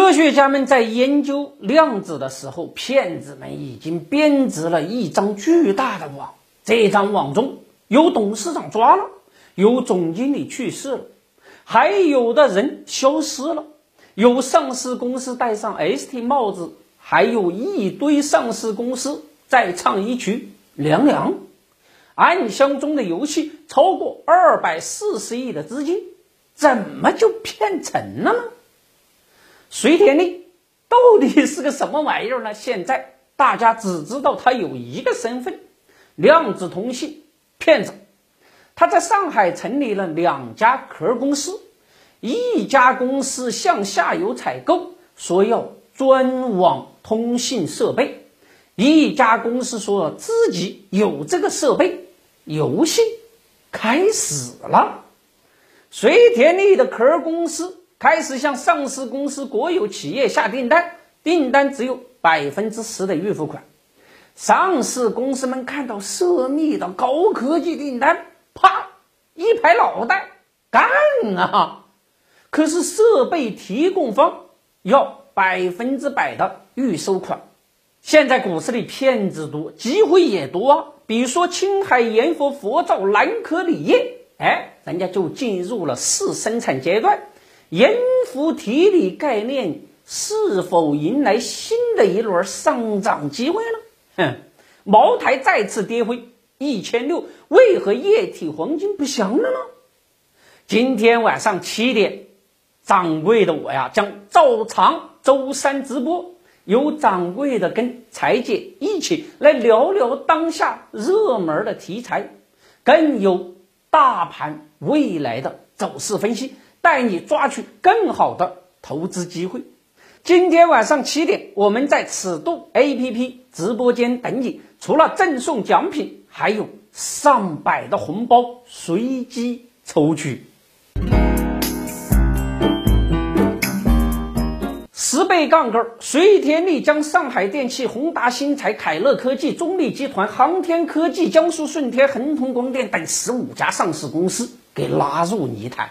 科学家们在研究量子的时候，骗子们已经编织了一张巨大的网。这张网中有董事长抓了，有总经理去世了，还有的人消失了，有上市公司戴上 ST 帽子，还有一堆上市公司在唱一曲《凉凉》。暗箱中的游戏超过二百四十亿的资金，怎么就骗成了呢？隋田力到底是个什么玩意儿呢？现在大家只知道他有一个身份——量子通信骗子。他在上海成立了两家壳公司，一家公司向下游采购，说要专网通信设备；一家公司说自己有这个设备。游戏开始了，隋田力的壳公司。开始向上市公司、国有企业下订单，订单只有百分之十的预付款。上市公司们看到涉密的高科技订单，啪一拍脑袋，干啊！可是设备提供方要百分之百的预收款。现在股市里骗子多，机会也多啊。比如说青海研佛佛造蓝科锂业，哎，人家就进入了试生产阶段。盐氟提锂概念是否迎来新的一轮上涨机会呢？哼，茅台再次跌回一千六，为何液体黄金不香了呢？今天晚上七点，掌柜的我呀将照常周三直播，由掌柜的跟财姐一起来聊聊当下热门的题材，更有大盘未来的走势分析。带你抓取更好的投资机会。今天晚上七点，我们在此度 APP 直播间等你。除了赠送奖品，还有上百的红包随机抽取。十倍杠杆，隋天利将上海电气、宏达新材、凯乐科技、中立集团、航天科技、江苏舜天、恒通光电等十五家上市公司给拉入泥潭。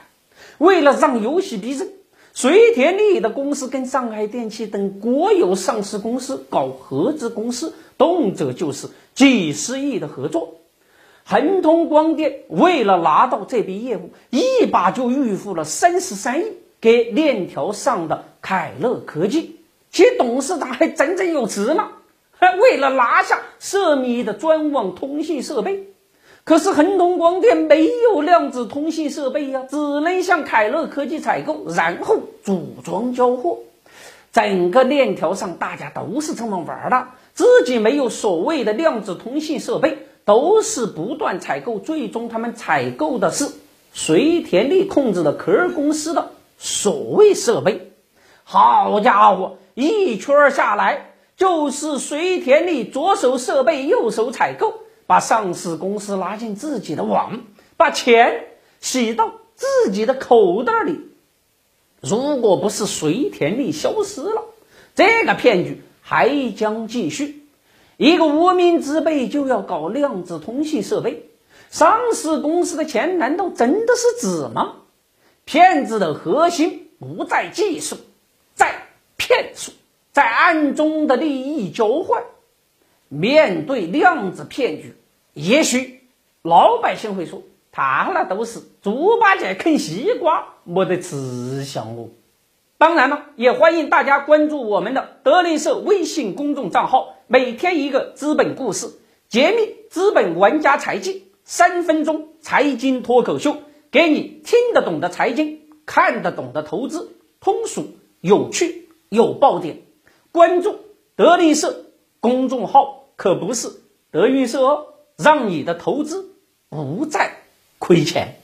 为了让游戏逼真，隋田利的公司跟上海电气等国有上市公司搞合资公司，动辄就是几十亿的合作。恒通光电为了拿到这笔业务，一把就预付了三十三亿给链条上的凯乐科技，其董事长还振振有词呢。为了拿下涉密的专网通信设备。可是恒通光电没有量子通信设备呀，只能向凯乐科技采购，然后组装交货。整个链条上大家都是这么玩的，自己没有所谓的量子通信设备，都是不断采购，最终他们采购的是隋田利控制的壳公司的所谓设备。好家伙，一圈下来就是隋田利左手设备，右手采购。把上市公司拉进自己的网，把钱洗到自己的口袋里。如果不是隋田利消失了，这个骗局还将继续。一个无名之辈就要搞量子通信设备，上市公司的钱难道真的是纸吗？骗子的核心不在技术，在骗术，在暗中的利益交换。面对量子骗局，也许老百姓会说：“他那都是猪八戒啃西瓜，没得吃相哦。”当然了，也欢迎大家关注我们的德林社微信公众账号，每天一个资本故事，揭秘资本玩家财技，三分钟财经脱口秀，给你听得懂的财经，看得懂的投资，通俗有趣有爆点。关注德林社公众号。可不是德云社哦，让你的投资不再亏钱。